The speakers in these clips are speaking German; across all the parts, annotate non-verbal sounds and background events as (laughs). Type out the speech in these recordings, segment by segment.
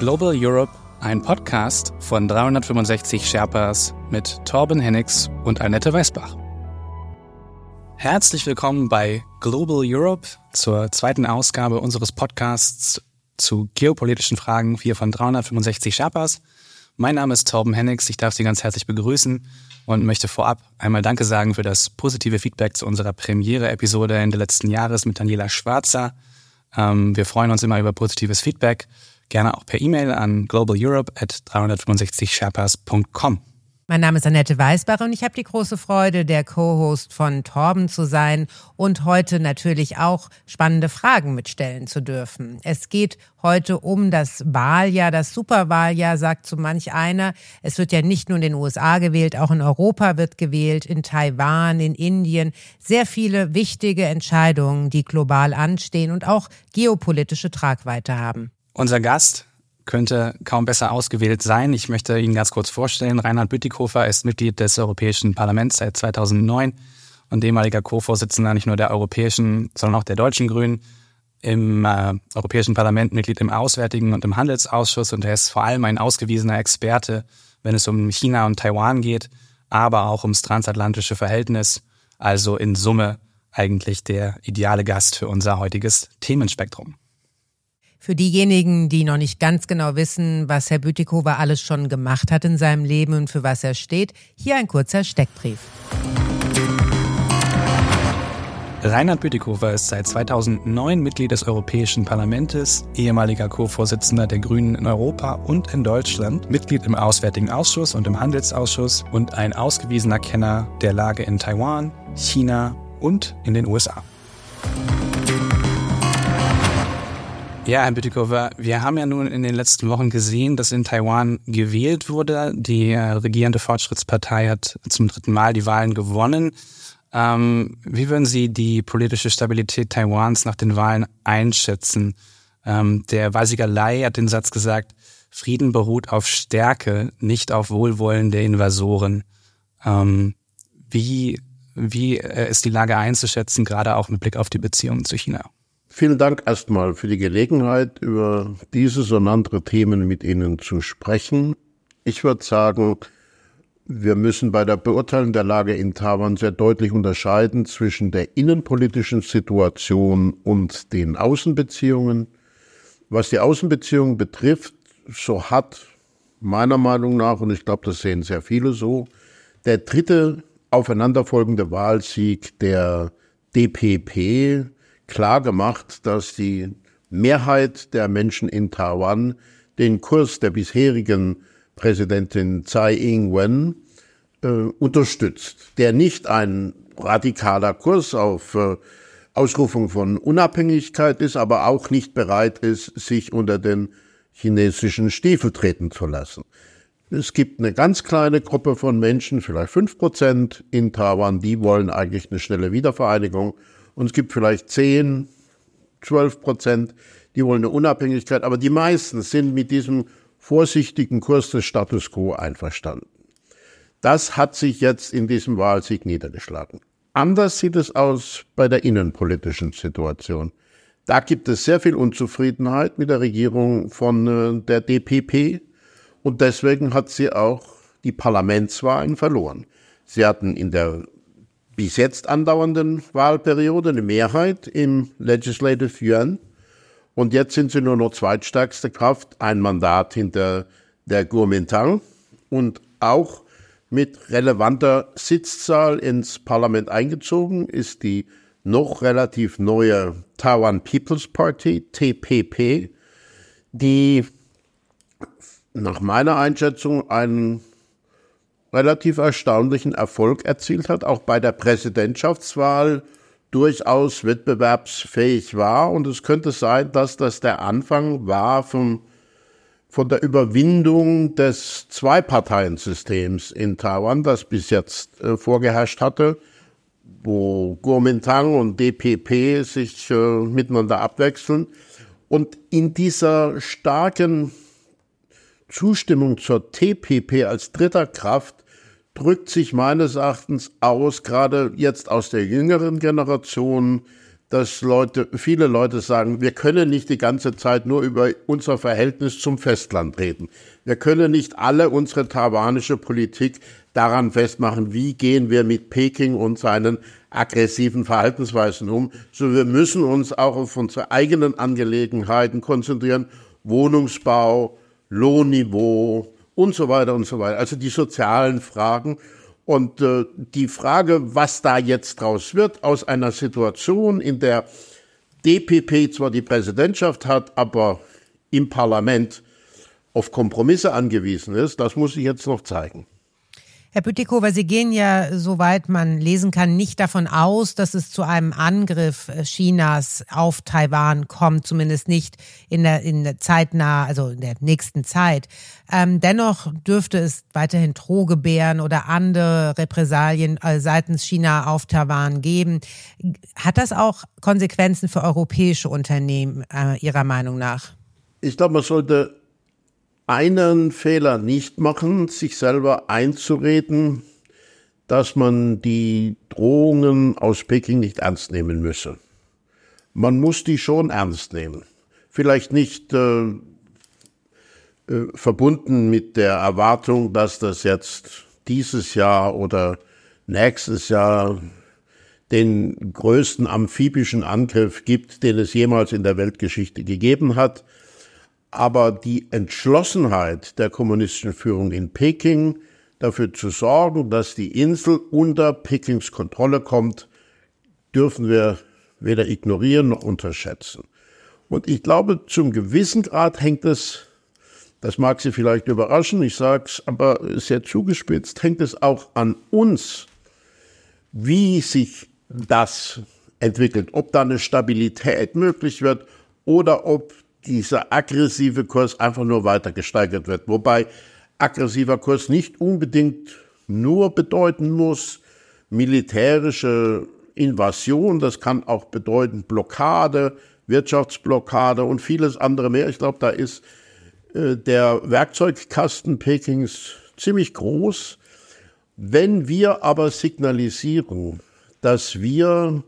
Global Europe, ein Podcast von 365 Sherpas mit Torben Hennigs und Annette Weißbach. Herzlich willkommen bei Global Europe zur zweiten Ausgabe unseres Podcasts zu geopolitischen Fragen hier von 365 Sherpas. Mein Name ist Torben Hennigs, ich darf Sie ganz herzlich begrüßen und möchte vorab einmal Danke sagen für das positive Feedback zu unserer Premiere-Episode Ende letzten Jahres mit Daniela Schwarzer. Ähm, wir freuen uns immer über positives Feedback, gerne auch per E-Mail an globaleurope at 365sherpas.com. Mein Name ist Annette Weißbach und ich habe die große Freude, der Co-Host von Torben zu sein und heute natürlich auch spannende Fragen mitstellen zu dürfen. Es geht heute um das Wahljahr, das Superwahljahr, sagt so manch einer. Es wird ja nicht nur in den USA gewählt, auch in Europa wird gewählt, in Taiwan, in Indien. Sehr viele wichtige Entscheidungen, die global anstehen und auch geopolitische Tragweite haben. Unser Gast könnte kaum besser ausgewählt sein. Ich möchte ihn ganz kurz vorstellen. Reinhard Bütikofer ist Mitglied des Europäischen Parlaments seit 2009 und ehemaliger Co-Vorsitzender nicht nur der europäischen, sondern auch der deutschen Grünen im äh, Europäischen Parlament, Mitglied im Auswärtigen und im Handelsausschuss und er ist vor allem ein ausgewiesener Experte, wenn es um China und Taiwan geht, aber auch ums transatlantische Verhältnis. Also in Summe eigentlich der ideale Gast für unser heutiges Themenspektrum. Für diejenigen, die noch nicht ganz genau wissen, was Herr Bütikofer alles schon gemacht hat in seinem Leben und für was er steht, hier ein kurzer Steckbrief. Reinhard Bütikofer ist seit 2009 Mitglied des Europäischen Parlaments, ehemaliger Co-Vorsitzender der Grünen in Europa und in Deutschland, Mitglied im Auswärtigen Ausschuss und im Handelsausschuss und ein ausgewiesener Kenner der Lage in Taiwan, China und in den USA. Ja, Herr Bütikofer, wir haben ja nun in den letzten Wochen gesehen, dass in Taiwan gewählt wurde. Die äh, regierende Fortschrittspartei hat zum dritten Mal die Wahlen gewonnen. Ähm, wie würden Sie die politische Stabilität Taiwans nach den Wahlen einschätzen? Ähm, der Weisiger Lai hat den Satz gesagt, Frieden beruht auf Stärke, nicht auf Wohlwollen der Invasoren. Ähm, wie wie äh, ist die Lage einzuschätzen, gerade auch mit Blick auf die Beziehungen zu China? Vielen Dank erstmal für die Gelegenheit, über dieses und andere Themen mit Ihnen zu sprechen. Ich würde sagen, wir müssen bei der Beurteilung der Lage in Taiwan sehr deutlich unterscheiden zwischen der innenpolitischen Situation und den Außenbeziehungen. Was die Außenbeziehungen betrifft, so hat meiner Meinung nach, und ich glaube, das sehen sehr viele so, der dritte aufeinanderfolgende Wahlsieg der DPP klar gemacht, dass die Mehrheit der Menschen in Taiwan den Kurs der bisherigen Präsidentin Tsai Ing-wen äh, unterstützt, der nicht ein radikaler Kurs auf äh, Ausrufung von Unabhängigkeit ist, aber auch nicht bereit ist, sich unter den chinesischen Stiefel treten zu lassen. Es gibt eine ganz kleine Gruppe von Menschen, vielleicht fünf Prozent in Taiwan, die wollen eigentlich eine schnelle Wiedervereinigung und es gibt vielleicht 10, 12 Prozent, die wollen eine Unabhängigkeit, aber die meisten sind mit diesem vorsichtigen Kurs des Status quo einverstanden. Das hat sich jetzt in diesem Wahlsieg niedergeschlagen. Anders sieht es aus bei der innenpolitischen Situation. Da gibt es sehr viel Unzufriedenheit mit der Regierung von äh, der DPP und deswegen hat sie auch die Parlamentswahlen verloren. Sie hatten in der bis jetzt andauernden Wahlperiode eine Mehrheit im Legislative Yuan. Und jetzt sind sie nur noch zweitstärkste Kraft, ein Mandat hinter der Kuomintang und auch mit relevanter Sitzzahl ins Parlament eingezogen ist die noch relativ neue Taiwan People's Party, TPP, die nach meiner Einschätzung einen relativ erstaunlichen Erfolg erzielt hat, auch bei der Präsidentschaftswahl durchaus wettbewerbsfähig war. Und es könnte sein, dass das der Anfang war vom, von der Überwindung des Zweiparteiensystems in Taiwan, das bis jetzt äh, vorgeherrscht hatte, wo Kuomintang und DPP sich äh, miteinander abwechseln. Und in dieser starken Zustimmung zur TPP als dritter Kraft drückt sich meines Erachtens aus, gerade jetzt aus der jüngeren Generation, dass Leute, viele Leute sagen, wir können nicht die ganze Zeit nur über unser Verhältnis zum Festland reden. Wir können nicht alle unsere taiwanische Politik daran festmachen, wie gehen wir mit Peking und seinen aggressiven Verhaltensweisen um, so wir müssen uns auch auf unsere eigenen Angelegenheiten konzentrieren, Wohnungsbau, Lohnniveau und so weiter und so weiter. Also die sozialen Fragen und äh, die Frage, was da jetzt draus wird aus einer Situation, in der DPP zwar die Präsidentschaft hat, aber im Parlament auf Kompromisse angewiesen ist, das muss sich jetzt noch zeigen. Herr Bütikofer, Sie gehen ja, soweit man lesen kann, nicht davon aus, dass es zu einem Angriff Chinas auf Taiwan kommt, zumindest nicht in der, in der zeitnah, also in der nächsten Zeit. Ähm, dennoch dürfte es weiterhin Drohgebären oder andere Repressalien äh, seitens China auf Taiwan geben. Hat das auch Konsequenzen für europäische Unternehmen äh, Ihrer Meinung nach? Ich glaube, man sollte einen Fehler nicht machen, sich selber einzureden, dass man die Drohungen aus Peking nicht ernst nehmen müsse. Man muss die schon ernst nehmen. Vielleicht nicht äh, äh, verbunden mit der Erwartung, dass das jetzt dieses Jahr oder nächstes Jahr den größten amphibischen Angriff gibt, den es jemals in der Weltgeschichte gegeben hat. Aber die Entschlossenheit der kommunistischen Führung in Peking, dafür zu sorgen, dass die Insel unter Pekings Kontrolle kommt, dürfen wir weder ignorieren noch unterschätzen. Und ich glaube, zum gewissen Grad hängt es, das mag Sie vielleicht überraschen, ich sage es aber sehr zugespitzt, hängt es auch an uns, wie sich das entwickelt, ob da eine Stabilität möglich wird oder ob dieser aggressive Kurs einfach nur weiter gesteigert wird. Wobei aggressiver Kurs nicht unbedingt nur bedeuten muss, militärische Invasion, das kann auch bedeuten Blockade, Wirtschaftsblockade und vieles andere mehr. Ich glaube, da ist äh, der Werkzeugkasten Pekings ziemlich groß. Wenn wir aber signalisieren, dass wir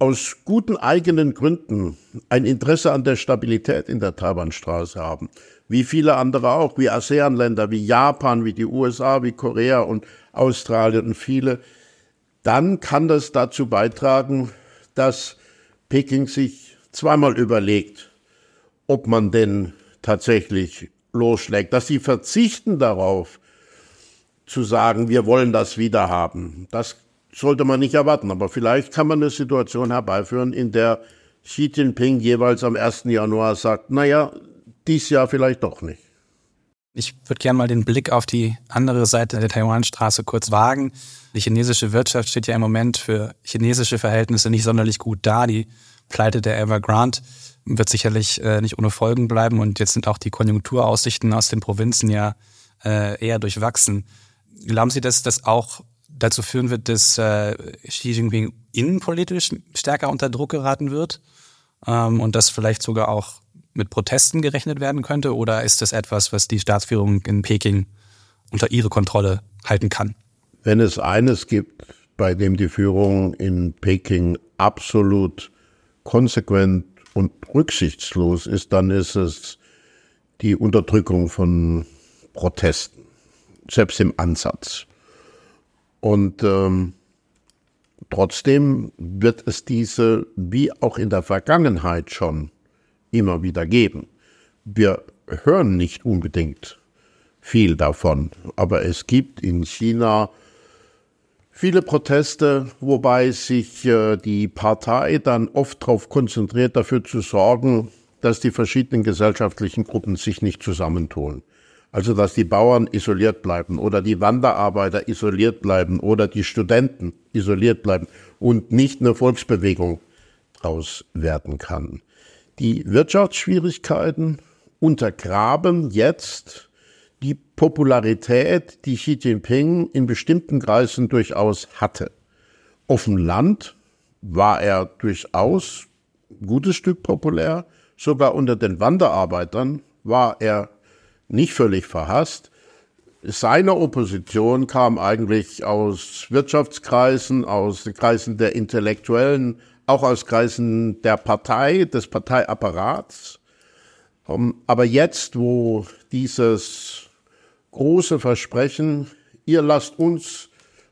aus guten eigenen Gründen ein Interesse an der Stabilität in der Taiwanstraße haben, wie viele andere auch, wie ASEAN-Länder, wie Japan, wie die USA, wie Korea und Australien und viele, dann kann das dazu beitragen, dass Peking sich zweimal überlegt, ob man denn tatsächlich losschlägt, dass sie verzichten darauf, zu sagen, wir wollen das wieder haben. Das sollte man nicht erwarten. Aber vielleicht kann man eine Situation herbeiführen, in der Xi Jinping jeweils am 1. Januar sagt, naja, dies Jahr vielleicht doch nicht. Ich würde gerne mal den Blick auf die andere Seite der Taiwanstraße kurz wagen. Die chinesische Wirtschaft steht ja im Moment für chinesische Verhältnisse nicht sonderlich gut da. Die Pleite der Evergrande wird sicherlich äh, nicht ohne Folgen bleiben und jetzt sind auch die Konjunkturaussichten aus den Provinzen ja äh, eher durchwachsen. Glauben Sie, dass das auch dazu führen wird, dass äh, Xi Jinping innenpolitisch stärker unter Druck geraten wird ähm, und das vielleicht sogar auch mit Protesten gerechnet werden könnte? Oder ist das etwas, was die Staatsführung in Peking unter ihre Kontrolle halten kann? Wenn es eines gibt, bei dem die Führung in Peking absolut konsequent und rücksichtslos ist, dann ist es die Unterdrückung von Protesten, selbst im Ansatz. Und ähm, trotzdem wird es diese, wie auch in der Vergangenheit schon, immer wieder geben. Wir hören nicht unbedingt viel davon, aber es gibt in China viele Proteste, wobei sich äh, die Partei dann oft darauf konzentriert, dafür zu sorgen, dass die verschiedenen gesellschaftlichen Gruppen sich nicht zusammentun. Also dass die Bauern isoliert bleiben oder die Wanderarbeiter isoliert bleiben oder die Studenten isoliert bleiben und nicht eine Volksbewegung draus werden kann. Die Wirtschaftsschwierigkeiten untergraben jetzt die Popularität, die Xi Jinping in bestimmten Kreisen durchaus hatte. Auf dem Land war er durchaus ein gutes Stück populär, sogar unter den Wanderarbeitern war er nicht völlig verhasst. Seine Opposition kam eigentlich aus Wirtschaftskreisen, aus Kreisen der Intellektuellen, auch aus Kreisen der Partei, des Parteiapparats. Ähm, aber jetzt, wo dieses große Versprechen, ihr lasst uns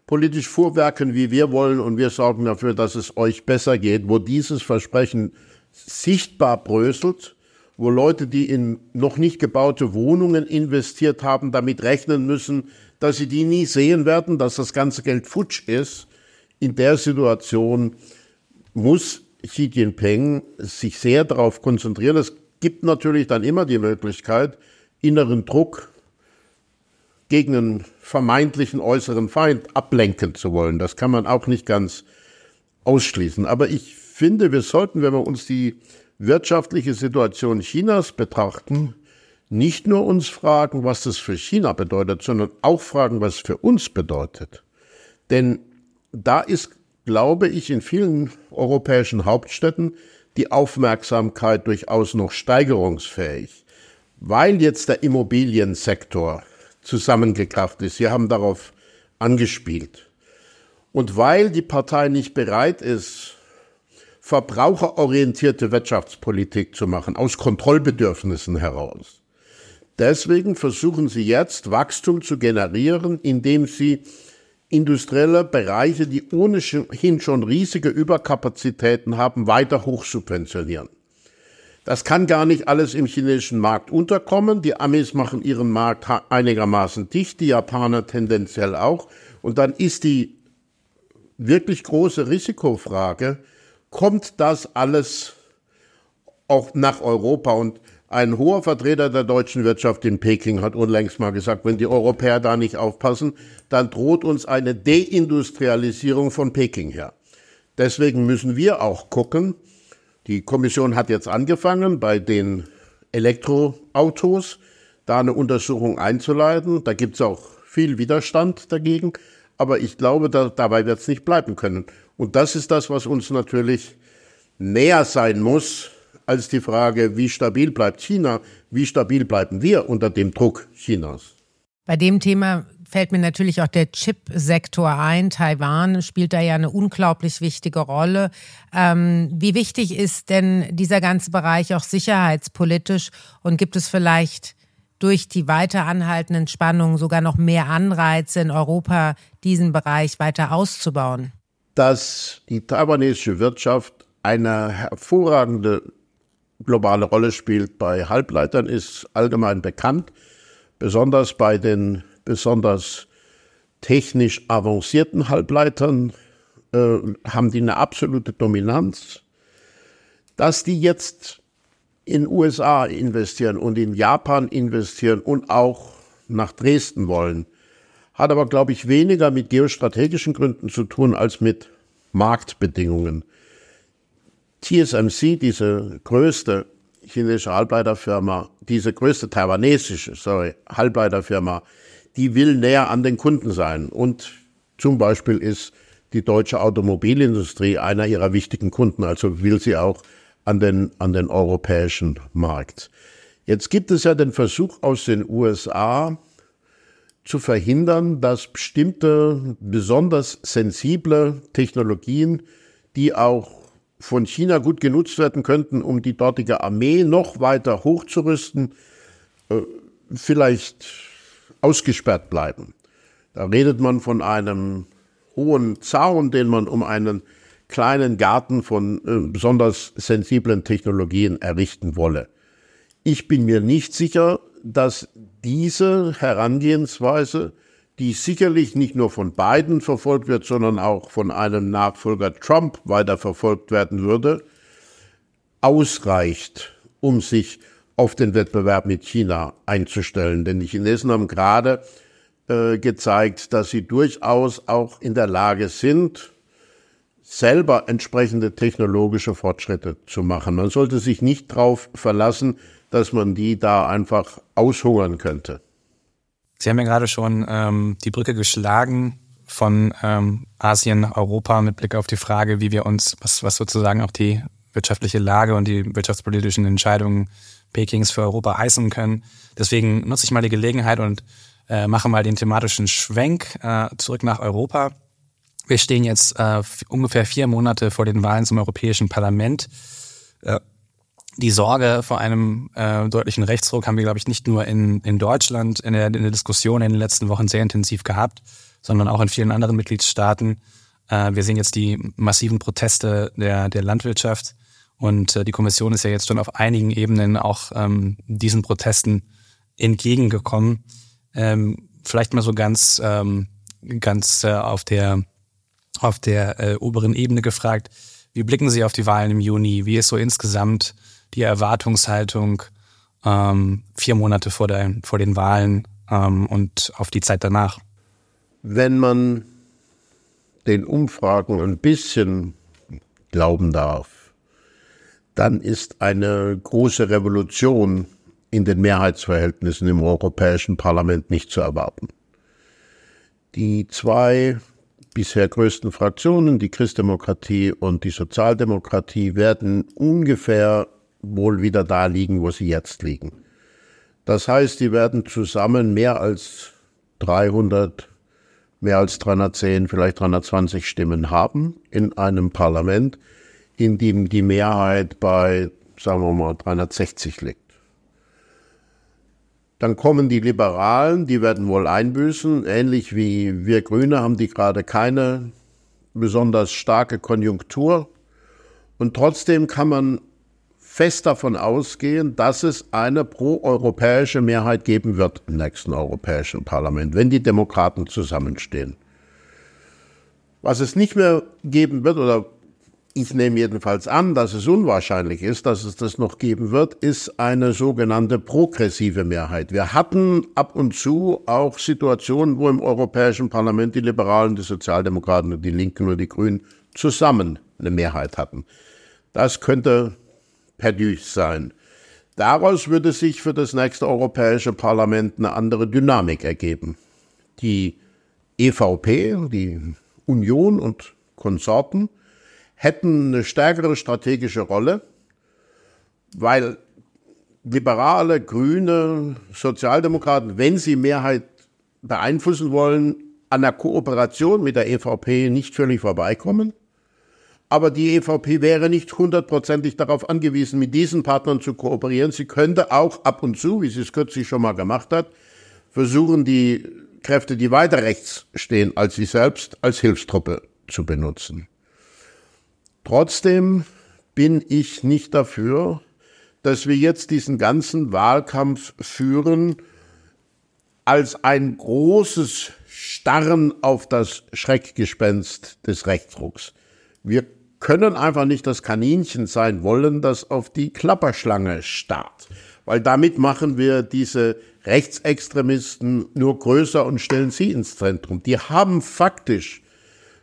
politisch vorwerken, wie wir wollen, und wir sorgen dafür, dass es euch besser geht, wo dieses Versprechen sichtbar bröselt, wo Leute, die in noch nicht gebaute Wohnungen investiert haben, damit rechnen müssen, dass sie die nie sehen werden, dass das ganze Geld futsch ist. In der Situation muss Xi Jinping sich sehr darauf konzentrieren. Es gibt natürlich dann immer die Möglichkeit, inneren Druck gegen einen vermeintlichen äußeren Feind ablenken zu wollen. Das kann man auch nicht ganz ausschließen. Aber ich finde, wir sollten, wenn wir uns die wirtschaftliche Situation Chinas betrachten, nicht nur uns fragen, was das für China bedeutet, sondern auch fragen, was es für uns bedeutet. Denn da ist, glaube ich, in vielen europäischen Hauptstädten die Aufmerksamkeit durchaus noch steigerungsfähig, weil jetzt der Immobiliensektor zusammengekraft ist. Sie haben darauf angespielt. Und weil die Partei nicht bereit ist, verbraucherorientierte Wirtschaftspolitik zu machen, aus Kontrollbedürfnissen heraus. Deswegen versuchen sie jetzt Wachstum zu generieren, indem sie industrielle Bereiche, die ohnehin schon riesige Überkapazitäten haben, weiter hochsubventionieren. Das kann gar nicht alles im chinesischen Markt unterkommen. Die Amis machen ihren Markt einigermaßen dicht, die Japaner tendenziell auch. Und dann ist die wirklich große Risikofrage, kommt das alles auch nach Europa. Und ein hoher Vertreter der deutschen Wirtschaft in Peking hat unlängst mal gesagt, wenn die Europäer da nicht aufpassen, dann droht uns eine Deindustrialisierung von Peking her. Deswegen müssen wir auch gucken. Die Kommission hat jetzt angefangen, bei den Elektroautos da eine Untersuchung einzuleiten. Da gibt es auch viel Widerstand dagegen. Aber ich glaube, da, dabei wird es nicht bleiben können. Und das ist das, was uns natürlich näher sein muss als die Frage, wie stabil bleibt China, wie stabil bleiben wir unter dem Druck Chinas. Bei dem Thema fällt mir natürlich auch der Chip-Sektor ein. Taiwan spielt da ja eine unglaublich wichtige Rolle. Ähm, wie wichtig ist denn dieser ganze Bereich auch sicherheitspolitisch und gibt es vielleicht durch die weiter anhaltenden Spannungen sogar noch mehr Anreize in Europa, diesen Bereich weiter auszubauen? dass die taiwanesische Wirtschaft eine hervorragende globale Rolle spielt bei Halbleitern, ist allgemein bekannt. Besonders bei den besonders technisch avancierten Halbleitern äh, haben die eine absolute Dominanz. Dass die jetzt in USA investieren und in Japan investieren und auch nach Dresden wollen, hat aber, glaube ich, weniger mit geostrategischen Gründen zu tun als mit Marktbedingungen. TSMC, diese größte chinesische Halbleiterfirma, diese größte taiwanesische, sorry, Halbleiterfirma, die will näher an den Kunden sein. Und zum Beispiel ist die deutsche Automobilindustrie einer ihrer wichtigen Kunden, also will sie auch an den, an den europäischen Markt. Jetzt gibt es ja den Versuch aus den USA, zu verhindern, dass bestimmte besonders sensible Technologien, die auch von China gut genutzt werden könnten, um die dortige Armee noch weiter hochzurüsten, äh, vielleicht ausgesperrt bleiben. Da redet man von einem hohen Zaun, den man um einen kleinen Garten von äh, besonders sensiblen Technologien errichten wolle. Ich bin mir nicht sicher, dass diese Herangehensweise, die sicherlich nicht nur von Biden verfolgt wird, sondern auch von einem Nachfolger Trump weiter verfolgt werden würde, ausreicht, um sich auf den Wettbewerb mit China einzustellen. Denn die Chinesen haben gerade äh, gezeigt, dass sie durchaus auch in der Lage sind, selber entsprechende technologische Fortschritte zu machen. Man sollte sich nicht darauf verlassen, dass man die da einfach aushungern könnte. Sie haben ja gerade schon ähm, die Brücke geschlagen von ähm, Asien, Europa mit Blick auf die Frage, wie wir uns, was, was sozusagen auch die wirtschaftliche Lage und die wirtschaftspolitischen Entscheidungen Pekings für Europa heißen können. Deswegen nutze ich mal die Gelegenheit und äh, mache mal den thematischen Schwenk äh, zurück nach Europa. Wir stehen jetzt äh, ungefähr vier Monate vor den Wahlen zum Europäischen Parlament. Äh, die Sorge vor einem äh, deutlichen Rechtsruck haben wir, glaube ich, nicht nur in, in Deutschland in der, in der Diskussion in den letzten Wochen sehr intensiv gehabt, sondern auch in vielen anderen Mitgliedstaaten. Äh, wir sehen jetzt die massiven Proteste der, der Landwirtschaft und äh, die Kommission ist ja jetzt schon auf einigen Ebenen auch ähm, diesen Protesten entgegengekommen. Ähm, vielleicht mal so ganz, ähm, ganz äh, auf der, auf der äh, oberen Ebene gefragt. Wie blicken Sie auf die Wahlen im Juni? Wie ist so insgesamt die Erwartungshaltung ähm, vier Monate vor, der, vor den Wahlen ähm, und auf die Zeit danach? Wenn man den Umfragen ein bisschen glauben darf, dann ist eine große Revolution in den Mehrheitsverhältnissen im Europäischen Parlament nicht zu erwarten. Die zwei bisher größten Fraktionen, die Christdemokratie und die Sozialdemokratie, werden ungefähr wohl wieder da liegen, wo sie jetzt liegen. Das heißt, die werden zusammen mehr als 300, mehr als 310, vielleicht 320 Stimmen haben in einem Parlament, in dem die Mehrheit bei, sagen wir mal, 360 liegt. Dann kommen die Liberalen, die werden wohl einbüßen. Ähnlich wie wir Grüne haben die gerade keine besonders starke Konjunktur. Und trotzdem kann man fest davon ausgehen, dass es eine proeuropäische Mehrheit geben wird im nächsten Europäischen Parlament, wenn die Demokraten zusammenstehen. Was es nicht mehr geben wird, oder ich nehme jedenfalls an, dass es unwahrscheinlich ist, dass es das noch geben wird, ist eine sogenannte progressive Mehrheit. Wir hatten ab und zu auch Situationen, wo im Europäischen Parlament die Liberalen, die Sozialdemokraten und die Linken und die Grünen zusammen eine Mehrheit hatten. Das könnte perdu sein. Daraus würde sich für das nächste Europäische Parlament eine andere Dynamik ergeben. Die EVP, die Union und Konsorten hätten eine stärkere strategische Rolle, weil Liberale, Grüne, Sozialdemokraten, wenn sie Mehrheit beeinflussen wollen, an der Kooperation mit der EVP nicht völlig vorbeikommen. Aber die EVP wäre nicht hundertprozentig darauf angewiesen, mit diesen Partnern zu kooperieren. Sie könnte auch ab und zu, wie sie es kürzlich schon mal gemacht hat, versuchen, die Kräfte, die weiter rechts stehen als sie selbst, als Hilfstruppe zu benutzen. Trotzdem bin ich nicht dafür, dass wir jetzt diesen ganzen Wahlkampf führen als ein großes Starren auf das Schreckgespenst des Rechtsrucks. Wir können einfach nicht das Kaninchen sein wollen, das auf die Klapperschlange starrt. Weil damit machen wir diese Rechtsextremisten nur größer und stellen sie ins Zentrum. Die haben faktisch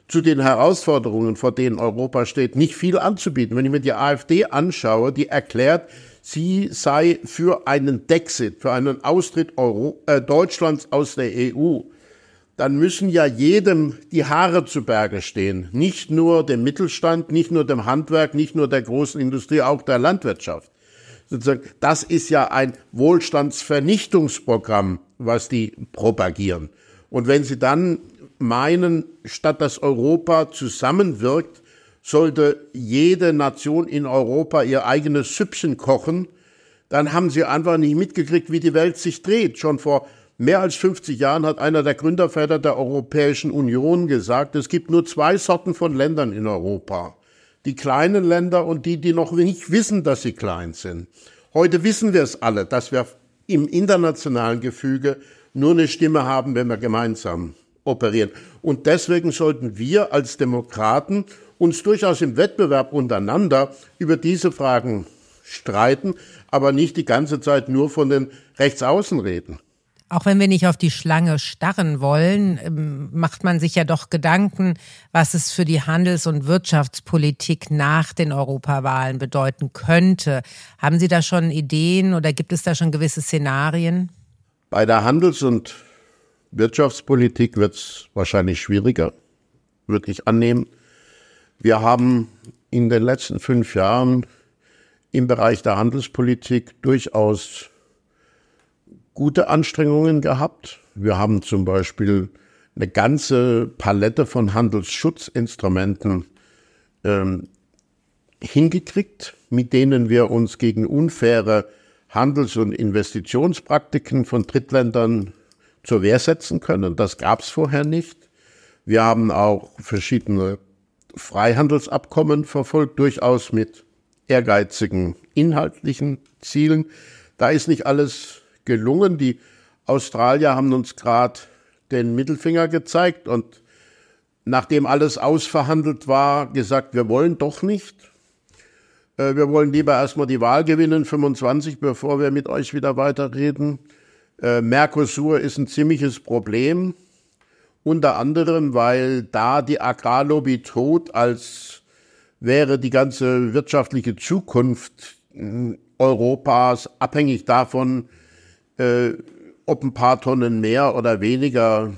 zu den Herausforderungen, vor denen Europa steht, nicht viel anzubieten. Wenn ich mir die AfD anschaue, die erklärt, sie sei für einen Dexit, für einen Austritt Euro, äh, Deutschlands aus der EU dann müssen ja jedem die Haare zu Berge stehen. Nicht nur dem Mittelstand, nicht nur dem Handwerk, nicht nur der großen Industrie, auch der Landwirtschaft. Das ist ja ein Wohlstandsvernichtungsprogramm, was die propagieren. Und wenn Sie dann meinen, statt dass Europa zusammenwirkt, sollte jede Nation in Europa ihr eigenes Süppchen kochen, dann haben Sie einfach nicht mitgekriegt, wie die Welt sich dreht. Schon vor mehr als 50 Jahren hat einer der Gründerväter der Europäischen Union gesagt, es gibt nur zwei Sorten von Ländern in Europa. Die kleinen Länder und die, die noch nicht wissen, dass sie klein sind. Heute wissen wir es alle, dass wir im internationalen Gefüge nur eine Stimme haben, wenn wir gemeinsam operieren. Und deswegen sollten wir als Demokraten uns durchaus im Wettbewerb untereinander über diese Fragen streiten, aber nicht die ganze Zeit nur von den Rechtsaußen reden. Auch wenn wir nicht auf die Schlange starren wollen, ähm, macht man sich ja doch Gedanken, was es für die Handels- und Wirtschaftspolitik nach den Europawahlen bedeuten könnte. Haben Sie da schon Ideen oder gibt es da schon gewisse Szenarien? Bei der Handels- und Wirtschaftspolitik wird es wahrscheinlich schwieriger, würde ich annehmen. Wir haben in den letzten fünf Jahren im Bereich der Handelspolitik durchaus gute Anstrengungen gehabt. Wir haben zum Beispiel eine ganze Palette von Handelsschutzinstrumenten ähm, hingekriegt, mit denen wir uns gegen unfaire Handels- und Investitionspraktiken von Drittländern zur Wehr setzen können. Das gab es vorher nicht. Wir haben auch verschiedene Freihandelsabkommen verfolgt, durchaus mit ehrgeizigen inhaltlichen Zielen. Da ist nicht alles gelungen. Die Australier haben uns gerade den Mittelfinger gezeigt und nachdem alles ausverhandelt war, gesagt, wir wollen doch nicht. Äh, wir wollen lieber erstmal die Wahl gewinnen, 25, bevor wir mit euch wieder weiterreden. Äh, Mercosur ist ein ziemliches Problem, unter anderem, weil da die Agrarlobby tot, als wäre die ganze wirtschaftliche Zukunft hm, Europas abhängig davon, äh, ob ein paar Tonnen mehr oder weniger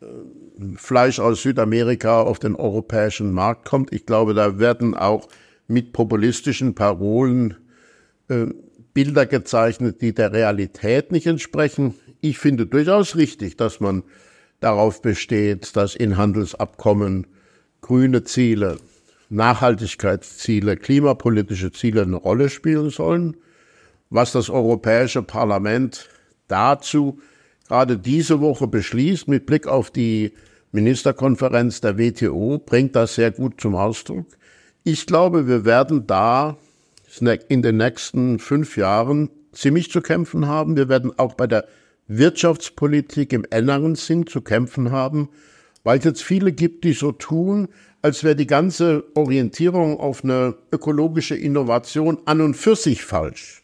äh, Fleisch aus Südamerika auf den europäischen Markt kommt. Ich glaube, da werden auch mit populistischen Parolen äh, Bilder gezeichnet, die der Realität nicht entsprechen. Ich finde durchaus richtig, dass man darauf besteht, dass in Handelsabkommen grüne Ziele, Nachhaltigkeitsziele, klimapolitische Ziele eine Rolle spielen sollen. Was das Europäische Parlament dazu gerade diese Woche beschließt, mit Blick auf die Ministerkonferenz der WTO, bringt das sehr gut zum Ausdruck. Ich glaube, wir werden da in den nächsten fünf Jahren ziemlich zu kämpfen haben. Wir werden auch bei der Wirtschaftspolitik im engeren Sinn zu kämpfen haben, weil es jetzt viele gibt, die so tun, als wäre die ganze Orientierung auf eine ökologische Innovation an und für sich falsch.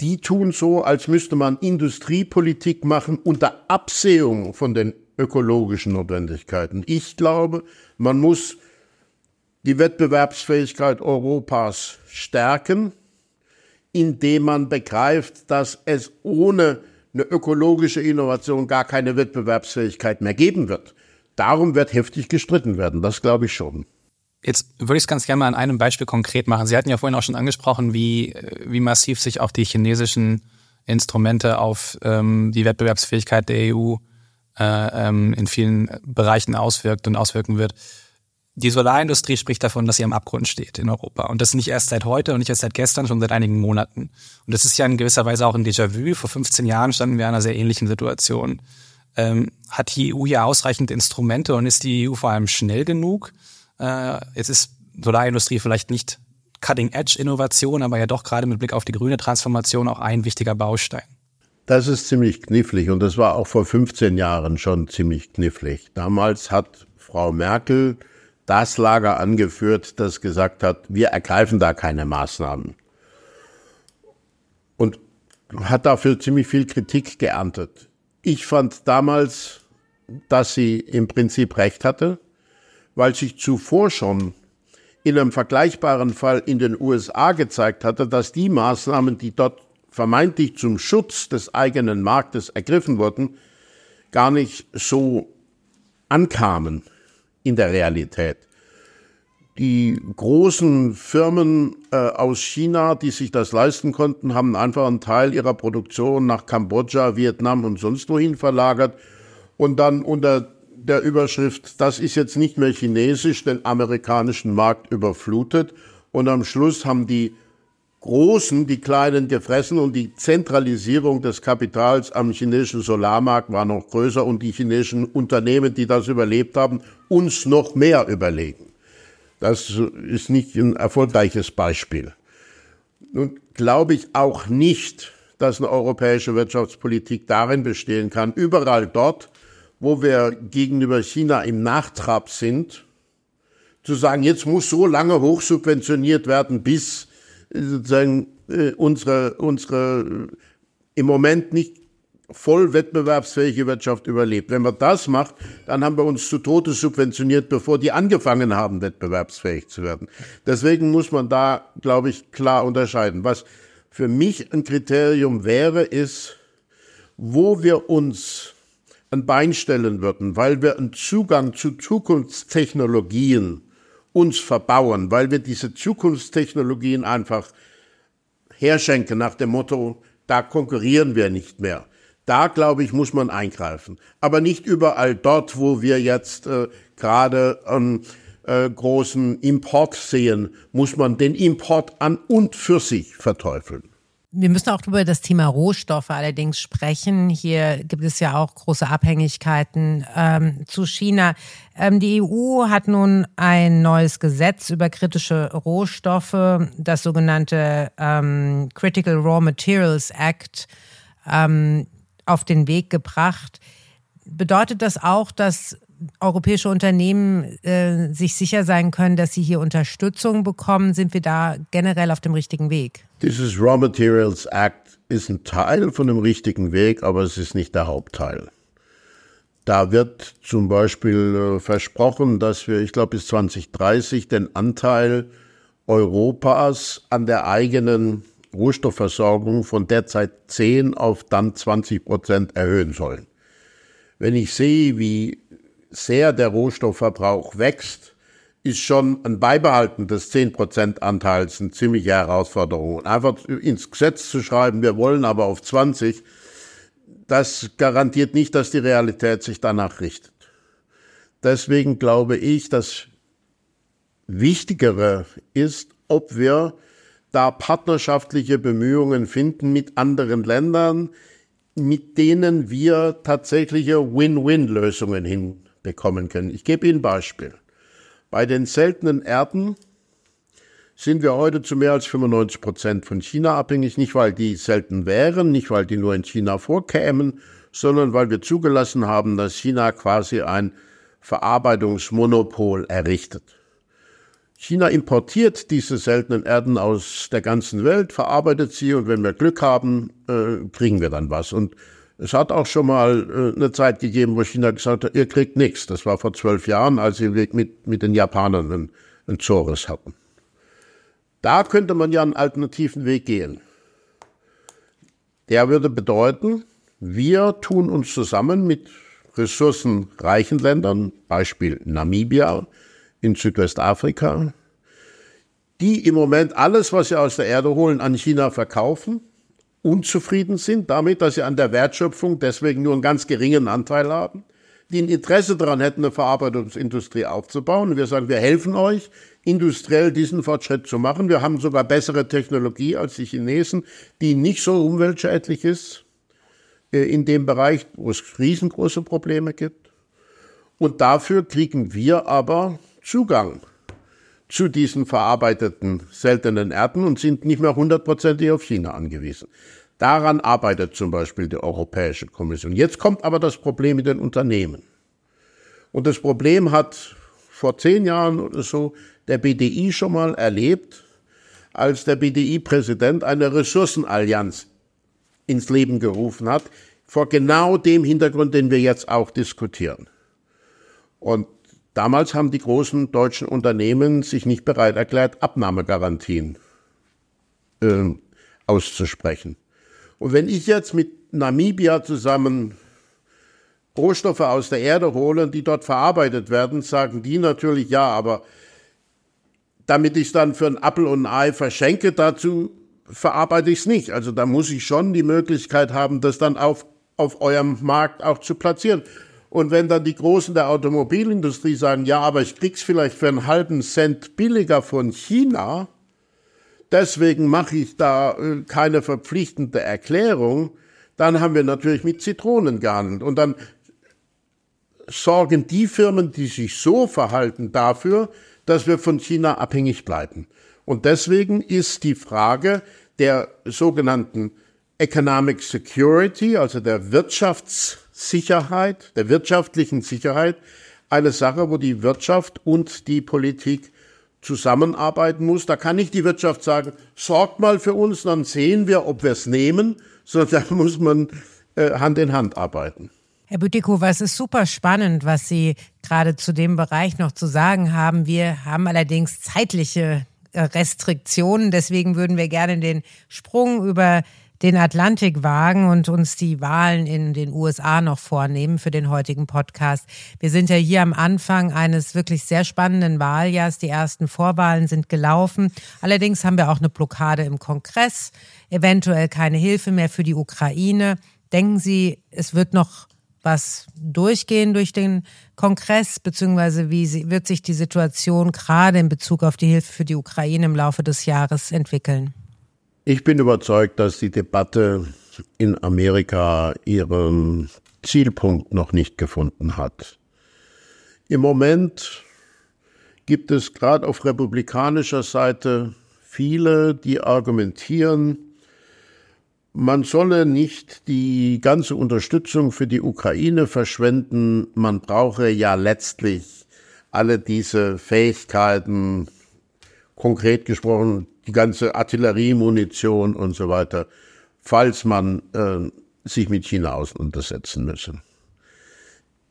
Die tun so, als müsste man Industriepolitik machen unter Absehung von den ökologischen Notwendigkeiten. Ich glaube, man muss die Wettbewerbsfähigkeit Europas stärken, indem man begreift, dass es ohne eine ökologische Innovation gar keine Wettbewerbsfähigkeit mehr geben wird. Darum wird heftig gestritten werden, das glaube ich schon. Jetzt würde ich es ganz gerne mal an einem Beispiel konkret machen. Sie hatten ja vorhin auch schon angesprochen, wie, wie massiv sich auch die chinesischen Instrumente auf ähm, die Wettbewerbsfähigkeit der EU äh, ähm, in vielen Bereichen auswirkt und auswirken wird. Die Solarindustrie spricht davon, dass sie am Abgrund steht in Europa. Und das nicht erst seit heute und nicht erst seit gestern, schon seit einigen Monaten. Und das ist ja in gewisser Weise auch ein Déjà-vu. Vor 15 Jahren standen wir in einer sehr ähnlichen Situation. Ähm, hat die EU ja ausreichend Instrumente und ist die EU vor allem schnell genug? Äh, es ist Solarindustrie vielleicht nicht Cutting-Edge-Innovation, aber ja doch gerade mit Blick auf die grüne Transformation auch ein wichtiger Baustein. Das ist ziemlich knifflig und das war auch vor 15 Jahren schon ziemlich knifflig. Damals hat Frau Merkel das Lager angeführt, das gesagt hat, wir ergreifen da keine Maßnahmen. Und hat dafür ziemlich viel Kritik geerntet. Ich fand damals, dass sie im Prinzip recht hatte, weil sich zuvor schon in einem vergleichbaren Fall in den USA gezeigt hatte, dass die Maßnahmen, die dort vermeintlich zum Schutz des eigenen Marktes ergriffen wurden, gar nicht so ankamen in der Realität. Die großen Firmen äh, aus China, die sich das leisten konnten, haben einfach einen Teil ihrer Produktion nach Kambodscha, Vietnam und sonst wohin verlagert und dann unter der Überschrift, das ist jetzt nicht mehr chinesisch, den amerikanischen Markt überflutet. Und am Schluss haben die Großen die Kleinen gefressen und die Zentralisierung des Kapitals am chinesischen Solarmarkt war noch größer und die chinesischen Unternehmen, die das überlebt haben, uns noch mehr überlegen. Das ist nicht ein erfolgreiches Beispiel. Nun glaube ich auch nicht, dass eine europäische Wirtschaftspolitik darin bestehen kann, überall dort, wo wir gegenüber China im Nachtrab sind, zu sagen, jetzt muss so lange hochsubventioniert werden, bis sozusagen äh, unsere, unsere äh, im Moment nicht voll wettbewerbsfähige Wirtschaft überlebt. Wenn man das macht, dann haben wir uns zu Tode subventioniert, bevor die angefangen haben, wettbewerbsfähig zu werden. Deswegen muss man da, glaube ich, klar unterscheiden. Was für mich ein Kriterium wäre, ist, wo wir uns ein Bein stellen würden, weil wir einen Zugang zu Zukunftstechnologien uns verbauen, weil wir diese Zukunftstechnologien einfach herschenken nach dem Motto, da konkurrieren wir nicht mehr Da, glaube ich, muss man eingreifen. Aber nicht überall dort, wo wir jetzt äh, gerade einen äh, großen Import sehen, muss man den Import an und für sich verteufeln. Wir müssen auch über das Thema Rohstoffe allerdings sprechen. Hier gibt es ja auch große Abhängigkeiten ähm, zu China. Ähm, die EU hat nun ein neues Gesetz über kritische Rohstoffe, das sogenannte ähm, Critical Raw Materials Act, ähm, auf den Weg gebracht. Bedeutet das auch, dass europäische Unternehmen äh, sich sicher sein können, dass sie hier Unterstützung bekommen? Sind wir da generell auf dem richtigen Weg? Dieses Raw Materials Act ist ein Teil von dem richtigen Weg, aber es ist nicht der Hauptteil. Da wird zum Beispiel äh, versprochen, dass wir, ich glaube, bis 2030 den Anteil Europas an der eigenen Rohstoffversorgung von derzeit 10 auf dann 20 Prozent erhöhen sollen. Wenn ich sehe, wie sehr der Rohstoffverbrauch wächst, ist schon ein Beibehalten des 10 Prozent Anteils eine ziemliche Herausforderung. Und einfach ins Gesetz zu schreiben, wir wollen aber auf 20, das garantiert nicht, dass die Realität sich danach richtet. Deswegen glaube ich, das Wichtigere ist, ob wir da partnerschaftliche Bemühungen finden mit anderen Ländern, mit denen wir tatsächliche Win-Win-Lösungen hinbekommen können. Ich gebe Ihnen ein Beispiel. Bei den seltenen Erden sind wir heute zu mehr als 95 Prozent von China abhängig, nicht weil die selten wären, nicht weil die nur in China vorkämen, sondern weil wir zugelassen haben, dass China quasi ein Verarbeitungsmonopol errichtet. China importiert diese seltenen Erden aus der ganzen Welt, verarbeitet sie und wenn wir Glück haben, äh, kriegen wir dann was. Und es hat auch schon mal äh, eine Zeit gegeben, wo China gesagt hat, ihr kriegt nichts. Das war vor zwölf Jahren, als sie mit, mit den Japanern einen, einen Zores hatten. Da könnte man ja einen alternativen Weg gehen. Der würde bedeuten, wir tun uns zusammen mit ressourcenreichen Ländern, Beispiel Namibia, in Südwestafrika, die im Moment alles, was sie aus der Erde holen, an China verkaufen, unzufrieden sind damit, dass sie an der Wertschöpfung deswegen nur einen ganz geringen Anteil haben, die ein Interesse daran hätten, eine Verarbeitungsindustrie aufzubauen. Und wir sagen, wir helfen euch, industriell diesen Fortschritt zu machen. Wir haben sogar bessere Technologie als die Chinesen, die nicht so umweltschädlich ist äh, in dem Bereich, wo es riesengroße Probleme gibt. Und dafür kriegen wir aber Zugang zu diesen verarbeiteten seltenen Erden und sind nicht mehr hundertprozentig auf China angewiesen. Daran arbeitet zum Beispiel die Europäische Kommission. Jetzt kommt aber das Problem mit den Unternehmen. Und das Problem hat vor zehn Jahren oder so der BDI schon mal erlebt, als der BDI-Präsident eine Ressourcenallianz ins Leben gerufen hat, vor genau dem Hintergrund, den wir jetzt auch diskutieren. Und Damals haben die großen deutschen Unternehmen sich nicht bereit erklärt, Abnahmegarantien äh, auszusprechen. Und wenn ich jetzt mit Namibia zusammen Rohstoffe aus der Erde hole, die dort verarbeitet werden, sagen die natürlich ja, aber damit ich es dann für ein Apfel und ein Ei verschenke, dazu verarbeite ich es nicht. Also da muss ich schon die Möglichkeit haben, das dann auf, auf eurem Markt auch zu platzieren. Und wenn dann die Großen der Automobilindustrie sagen, ja, aber ich krieg's vielleicht für einen halben Cent billiger von China, deswegen mache ich da äh, keine verpflichtende Erklärung, dann haben wir natürlich mit Zitronen gehandelt. Und dann sorgen die Firmen, die sich so verhalten, dafür, dass wir von China abhängig bleiben. Und deswegen ist die Frage der sogenannten Economic Security, also der Wirtschafts Sicherheit, der wirtschaftlichen Sicherheit, eine Sache, wo die Wirtschaft und die Politik zusammenarbeiten muss. Da kann nicht die Wirtschaft sagen, sorgt mal für uns, dann sehen wir, ob wir es nehmen, sondern (laughs) da muss man äh, Hand in Hand arbeiten. Herr Bütikow, es ist super spannend, was Sie gerade zu dem Bereich noch zu sagen haben. Wir haben allerdings zeitliche äh, Restriktionen, deswegen würden wir gerne den Sprung über den Atlantik wagen und uns die Wahlen in den USA noch vornehmen für den heutigen Podcast. Wir sind ja hier am Anfang eines wirklich sehr spannenden Wahljahrs. Die ersten Vorwahlen sind gelaufen. Allerdings haben wir auch eine Blockade im Kongress, eventuell keine Hilfe mehr für die Ukraine. Denken Sie, es wird noch was durchgehen durch den Kongress, beziehungsweise wie wird sich die Situation gerade in Bezug auf die Hilfe für die Ukraine im Laufe des Jahres entwickeln? Ich bin überzeugt, dass die Debatte in Amerika ihren Zielpunkt noch nicht gefunden hat. Im Moment gibt es gerade auf republikanischer Seite viele, die argumentieren, man solle nicht die ganze Unterstützung für die Ukraine verschwenden. Man brauche ja letztlich alle diese Fähigkeiten, konkret gesprochen, die ganze Artilleriemunition und so weiter, falls man äh, sich mit China auseinandersetzen müsse.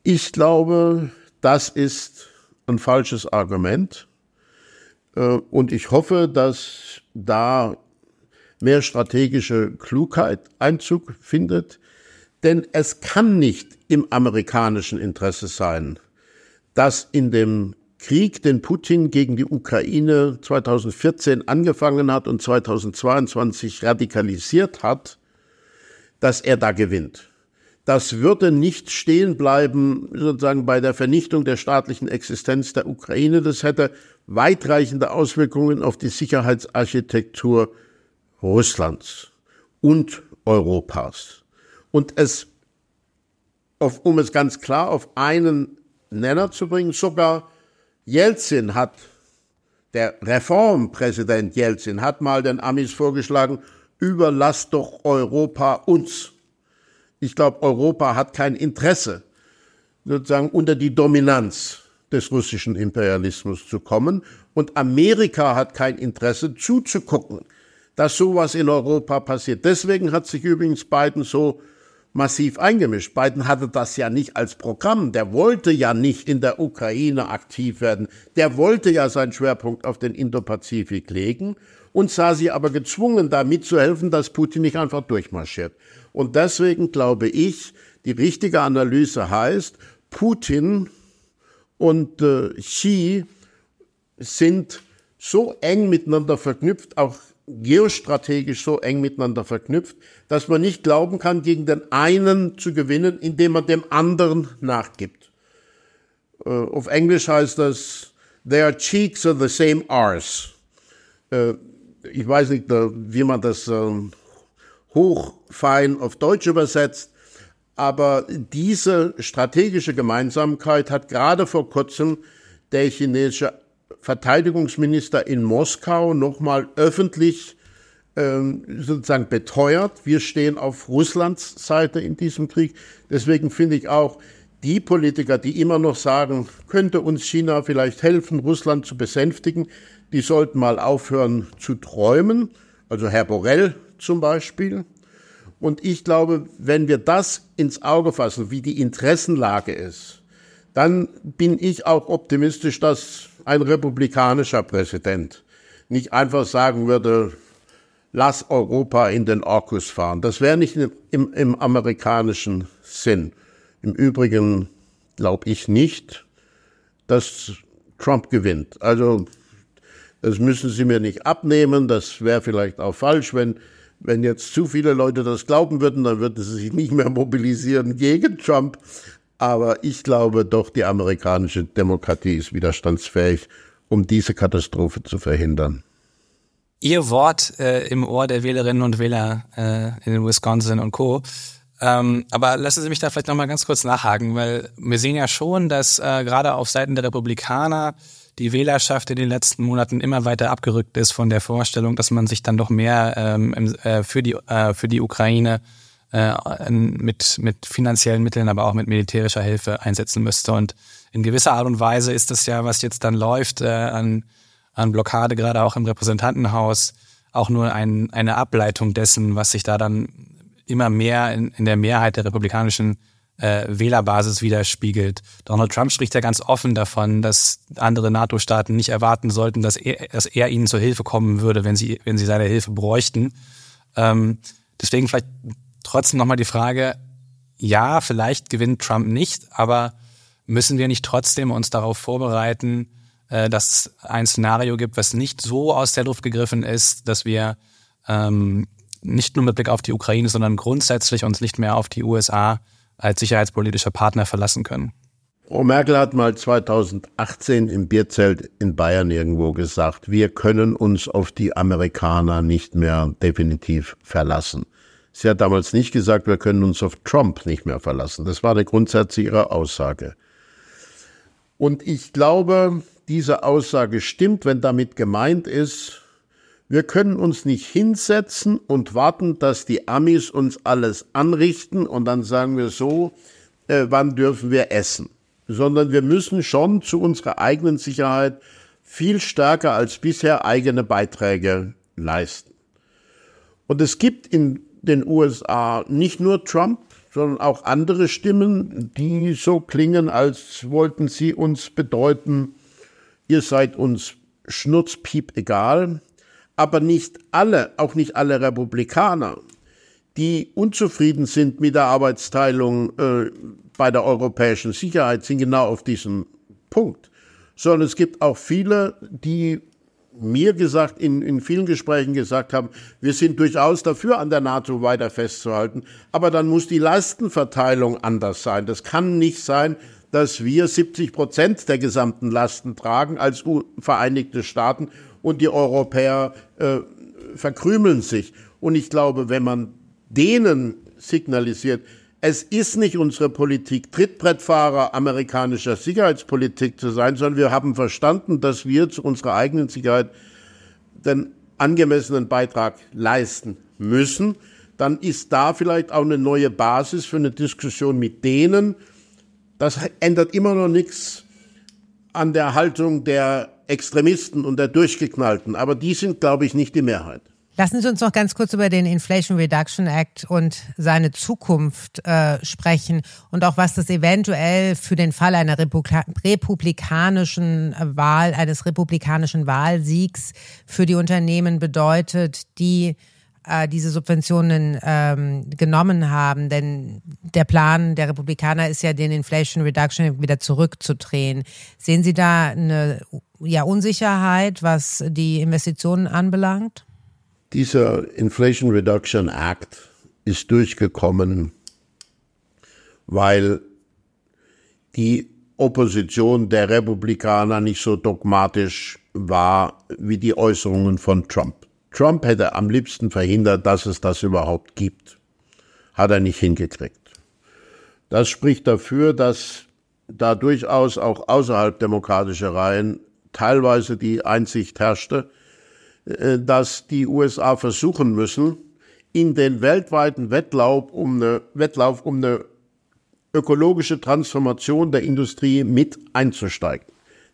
Ich glaube, das ist ein falsches Argument. Äh, und ich hoffe, dass da mehr strategische Klugheit Einzug findet. Denn es kann nicht im amerikanischen Interesse sein, dass in dem Krieg, den Putin gegen die Ukraine 2014 angefangen hat und 2022 radikalisiert hat, dass er da gewinnt. Das würde nicht stehen bleiben, sozusagen bei der Vernichtung der staatlichen Existenz der Ukraine. Das hätte weitreichende Auswirkungen auf die Sicherheitsarchitektur Russlands und Europas. Und es, auf, um es ganz klar auf einen Nenner zu bringen, sogar Jelzin hat, der Reformpräsident Jelzin hat mal den Amis vorgeschlagen, überlass doch Europa uns. Ich glaube, Europa hat kein Interesse, sozusagen unter die Dominanz des russischen Imperialismus zu kommen. Und Amerika hat kein Interesse zuzugucken, dass sowas in Europa passiert. Deswegen hat sich übrigens Biden so massiv eingemischt. Biden hatte das ja nicht als Programm. Der wollte ja nicht in der Ukraine aktiv werden. Der wollte ja seinen Schwerpunkt auf den Indopazifik legen und sah sie aber gezwungen, da mitzuhelfen, dass Putin nicht einfach durchmarschiert. Und deswegen glaube ich, die richtige Analyse heißt, Putin und äh, Xi sind so eng miteinander verknüpft, auch geostrategisch so eng miteinander verknüpft, dass man nicht glauben kann, gegen den einen zu gewinnen, indem man dem anderen nachgibt. Äh, auf Englisch heißt das, their cheeks are the same arse. Äh, ich weiß nicht, äh, wie man das ähm, hochfein auf Deutsch übersetzt, aber diese strategische Gemeinsamkeit hat gerade vor kurzem der chinesische Verteidigungsminister in Moskau nochmal öffentlich ähm, sozusagen beteuert. Wir stehen auf Russlands Seite in diesem Krieg. Deswegen finde ich auch, die Politiker, die immer noch sagen, könnte uns China vielleicht helfen, Russland zu besänftigen, die sollten mal aufhören zu träumen. Also Herr Borrell zum Beispiel. Und ich glaube, wenn wir das ins Auge fassen, wie die Interessenlage ist, dann bin ich auch optimistisch, dass ein republikanischer Präsident nicht einfach sagen würde, lass Europa in den Orkus fahren. Das wäre nicht im, im amerikanischen Sinn. Im Übrigen glaube ich nicht, dass Trump gewinnt. Also das müssen Sie mir nicht abnehmen. Das wäre vielleicht auch falsch, wenn, wenn jetzt zu viele Leute das glauben würden, dann würden sie sich nicht mehr mobilisieren gegen Trump. Aber ich glaube doch, die amerikanische Demokratie ist widerstandsfähig, um diese Katastrophe zu verhindern. Ihr Wort äh, im Ohr der Wählerinnen und Wähler äh, in Wisconsin und Co. Ähm, aber lassen Sie mich da vielleicht nochmal ganz kurz nachhaken, weil wir sehen ja schon, dass äh, gerade auf Seiten der Republikaner die Wählerschaft in den letzten Monaten immer weiter abgerückt ist von der Vorstellung, dass man sich dann doch mehr ähm, äh, für, die, äh, für die Ukraine äh, mit, mit finanziellen Mitteln, aber auch mit militärischer Hilfe einsetzen müsste. Und in gewisser Art und Weise ist das ja, was jetzt dann läuft äh, an, an Blockade, gerade auch im Repräsentantenhaus, auch nur ein, eine Ableitung dessen, was sich da dann immer mehr in, in der Mehrheit der republikanischen äh, Wählerbasis widerspiegelt. Donald Trump spricht ja ganz offen davon, dass andere NATO-Staaten nicht erwarten sollten, dass er, dass er ihnen zur Hilfe kommen würde, wenn sie, wenn sie seine Hilfe bräuchten. Ähm, deswegen vielleicht Trotzdem nochmal die Frage, ja, vielleicht gewinnt Trump nicht, aber müssen wir nicht trotzdem uns darauf vorbereiten, äh, dass es ein Szenario gibt, was nicht so aus der Luft gegriffen ist, dass wir ähm, nicht nur mit Blick auf die Ukraine, sondern grundsätzlich uns nicht mehr auf die USA als sicherheitspolitischer Partner verlassen können. Frau Merkel hat mal 2018 im Bierzelt in Bayern irgendwo gesagt, wir können uns auf die Amerikaner nicht mehr definitiv verlassen. Sie hat damals nicht gesagt, wir können uns auf Trump nicht mehr verlassen. Das war der Grundsatz ihrer Aussage. Und ich glaube, diese Aussage stimmt, wenn damit gemeint ist, wir können uns nicht hinsetzen und warten, dass die Amis uns alles anrichten und dann sagen wir so, äh, wann dürfen wir essen sondern wir müssen schon zu unserer eigenen Sicherheit viel stärker als bisher eigene Beiträge leisten. Und es gibt in den USA nicht nur Trump, sondern auch andere Stimmen, die so klingen, als wollten sie uns bedeuten, ihr seid uns schnurzpiep egal, aber nicht alle, auch nicht alle Republikaner, die unzufrieden sind mit der Arbeitsteilung äh, bei der europäischen Sicherheit sind genau auf diesem Punkt, sondern es gibt auch viele, die mir gesagt, in, in vielen Gesprächen gesagt haben, wir sind durchaus dafür, an der NATO weiter festzuhalten, aber dann muss die Lastenverteilung anders sein. Das kann nicht sein, dass wir 70 Prozent der gesamten Lasten tragen als Vereinigte Staaten und die Europäer äh, verkrümeln sich. Und ich glaube, wenn man denen signalisiert, es ist nicht unsere Politik, Trittbrettfahrer amerikanischer Sicherheitspolitik zu sein, sondern wir haben verstanden, dass wir zu unserer eigenen Sicherheit den angemessenen Beitrag leisten müssen. Dann ist da vielleicht auch eine neue Basis für eine Diskussion mit denen. Das ändert immer noch nichts an der Haltung der Extremisten und der Durchgeknallten. Aber die sind, glaube ich, nicht die Mehrheit. Lassen Sie uns noch ganz kurz über den Inflation Reduction Act und seine Zukunft äh, sprechen und auch was das eventuell für den Fall einer Republika republikanischen Wahl, eines republikanischen Wahlsiegs für die Unternehmen bedeutet, die äh, diese Subventionen ähm, genommen haben. Denn der Plan der Republikaner ist ja, den Inflation Reduction wieder zurückzudrehen. Sehen Sie da eine ja, Unsicherheit, was die Investitionen anbelangt? Dieser Inflation Reduction Act ist durchgekommen, weil die Opposition der Republikaner nicht so dogmatisch war wie die Äußerungen von Trump. Trump hätte am liebsten verhindert, dass es das überhaupt gibt. Hat er nicht hingekriegt. Das spricht dafür, dass da durchaus auch außerhalb demokratischer Reihen teilweise die Einsicht herrschte, dass die USA versuchen müssen, in den weltweiten Wettlauf um eine, Wettlauf um eine ökologische Transformation der Industrie mit einzusteigen.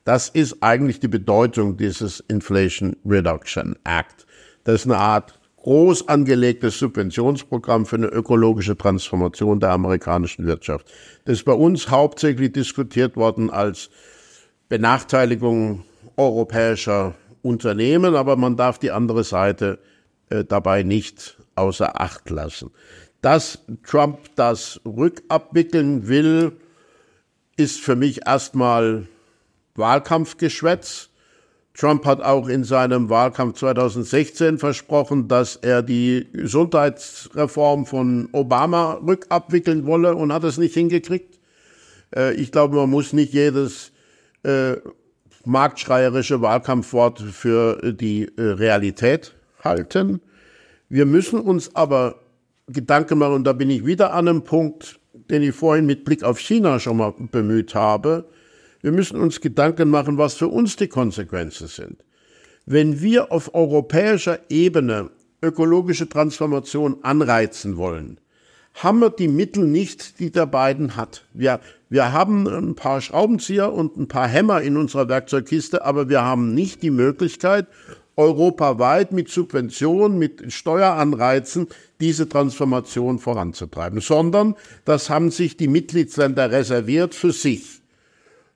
Das ist eigentlich die Bedeutung dieses Inflation Reduction Act. Das ist eine Art groß angelegtes Subventionsprogramm für eine ökologische Transformation der amerikanischen Wirtschaft. Das ist bei uns hauptsächlich diskutiert worden als Benachteiligung europäischer Unternehmen, aber man darf die andere Seite äh, dabei nicht außer Acht lassen. Dass Trump das rückabwickeln will, ist für mich erstmal Wahlkampfgeschwätz. Trump hat auch in seinem Wahlkampf 2016 versprochen, dass er die Gesundheitsreform von Obama rückabwickeln wolle und hat es nicht hingekriegt. Äh, ich glaube, man muss nicht jedes äh, marktschreierische Wahlkampfwort für die äh, Realität halten. Wir müssen uns aber Gedanken machen, und da bin ich wieder an einem Punkt, den ich vorhin mit Blick auf China schon mal bemüht habe. Wir müssen uns Gedanken machen, was für uns die Konsequenzen sind. Wenn wir auf europäischer Ebene ökologische Transformation anreizen wollen, haben wir die Mittel nicht, die der beiden hat. Wir, wir haben ein paar Schraubenzieher und ein paar Hämmer in unserer Werkzeugkiste, aber wir haben nicht die Möglichkeit, europaweit mit Subventionen, mit Steueranreizen diese Transformation voranzutreiben, sondern das haben sich die Mitgliedsländer reserviert für sich.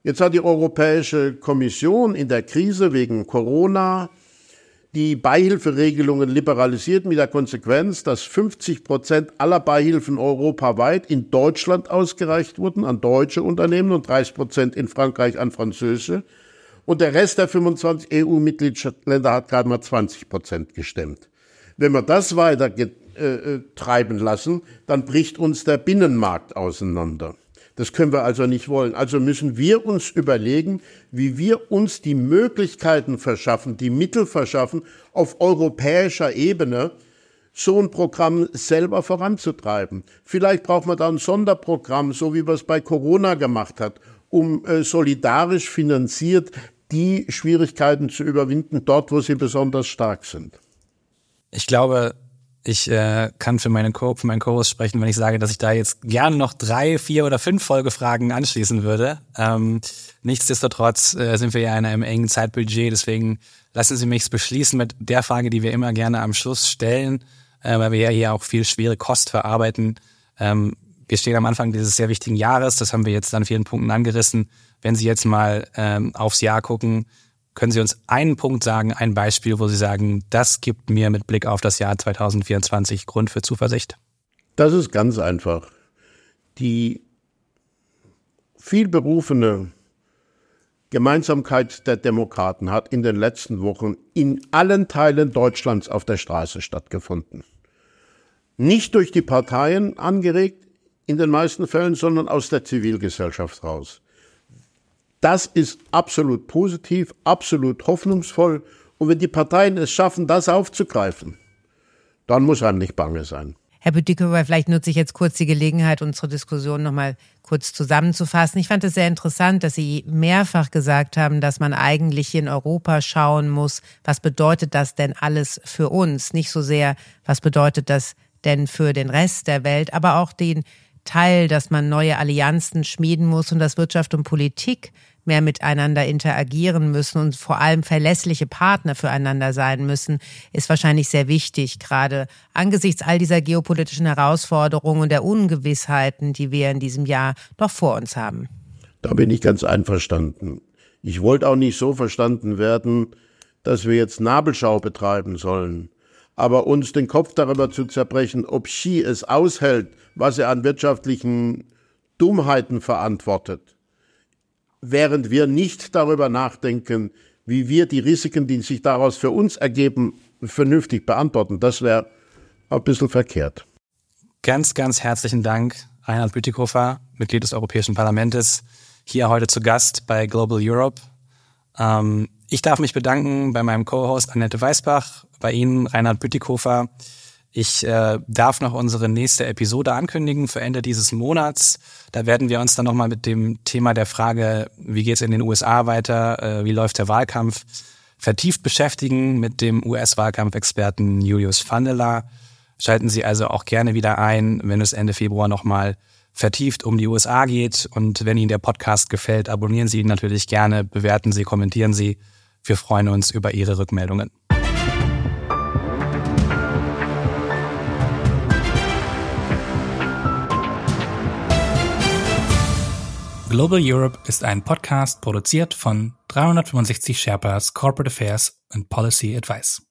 Jetzt hat die Europäische Kommission in der Krise wegen Corona die Beihilferegelungen liberalisiert mit der Konsequenz, dass 50 Prozent aller Beihilfen europaweit in Deutschland ausgereicht wurden an deutsche Unternehmen und 30 Prozent in Frankreich an französische. Und der Rest der 25 EU-Mitgliedsländer hat gerade mal 20 Prozent gestemmt. Wenn wir das weiter äh, äh, treiben lassen, dann bricht uns der Binnenmarkt auseinander. Das können wir also nicht wollen. Also müssen wir uns überlegen, wie wir uns die Möglichkeiten verschaffen, die Mittel verschaffen, auf europäischer Ebene so ein Programm selber voranzutreiben. Vielleicht braucht man da ein Sonderprogramm, so wie man es bei Corona gemacht hat, um äh, solidarisch finanziert die Schwierigkeiten zu überwinden, dort, wo sie besonders stark sind. Ich glaube, ich äh, kann für, meine Co für meinen Co-Host sprechen, wenn ich sage, dass ich da jetzt gerne noch drei, vier oder fünf Folgefragen anschließen würde. Ähm, nichtsdestotrotz äh, sind wir ja in einem engen Zeitbudget, deswegen lassen Sie mich beschließen mit der Frage, die wir immer gerne am Schluss stellen, äh, weil wir ja hier auch viel schwere Kost verarbeiten. Ähm, wir stehen am Anfang dieses sehr wichtigen Jahres, das haben wir jetzt an vielen Punkten angerissen. Wenn Sie jetzt mal ähm, aufs Jahr gucken, können Sie uns einen Punkt sagen, ein Beispiel, wo Sie sagen, das gibt mir mit Blick auf das Jahr 2024 Grund für Zuversicht? Das ist ganz einfach. Die vielberufene Gemeinsamkeit der Demokraten hat in den letzten Wochen in allen Teilen Deutschlands auf der Straße stattgefunden. Nicht durch die Parteien angeregt in den meisten Fällen, sondern aus der Zivilgesellschaft raus. Das ist absolut positiv, absolut hoffnungsvoll. Und wenn die Parteien es schaffen, das aufzugreifen, dann muss einem nicht bange sein. Herr Bütikofer, vielleicht nutze ich jetzt kurz die Gelegenheit, unsere Diskussion nochmal kurz zusammenzufassen. Ich fand es sehr interessant, dass Sie mehrfach gesagt haben, dass man eigentlich hier in Europa schauen muss, was bedeutet das denn alles für uns? Nicht so sehr, was bedeutet das denn für den Rest der Welt, aber auch den Teil, dass man neue Allianzen schmieden muss und dass Wirtschaft und Politik mehr miteinander interagieren müssen und vor allem verlässliche Partner füreinander sein müssen, ist wahrscheinlich sehr wichtig, gerade angesichts all dieser geopolitischen Herausforderungen und der Ungewissheiten, die wir in diesem Jahr noch vor uns haben. Da bin ich ganz einverstanden. Ich wollte auch nicht so verstanden werden, dass wir jetzt Nabelschau betreiben sollen. Aber uns den Kopf darüber zu zerbrechen, ob Xi es aushält, was er an wirtschaftlichen Dummheiten verantwortet, während wir nicht darüber nachdenken, wie wir die Risiken, die sich daraus für uns ergeben, vernünftig beantworten. Das wäre ein bisschen verkehrt. Ganz, ganz herzlichen Dank, Reinhard Bütikofer, Mitglied des Europäischen Parlaments, hier heute zu Gast bei Global Europe. Ähm, ich darf mich bedanken bei meinem Co-Host Annette Weißbach, bei Ihnen, Reinhard Bütikofer. Ich äh, darf noch unsere nächste Episode ankündigen für Ende dieses Monats. Da werden wir uns dann nochmal mit dem Thema der Frage, wie geht es in den USA weiter, äh, wie läuft der Wahlkampf, vertieft beschäftigen mit dem US-Wahlkampfexperten Julius Vandela. Schalten Sie also auch gerne wieder ein, wenn es Ende Februar nochmal vertieft um die USA geht. Und wenn Ihnen der Podcast gefällt, abonnieren Sie ihn natürlich gerne, bewerten Sie, kommentieren Sie. Wir freuen uns über Ihre Rückmeldungen. Global Europe ist ein Podcast produziert von 365 Sherpas Corporate Affairs and Policy Advice.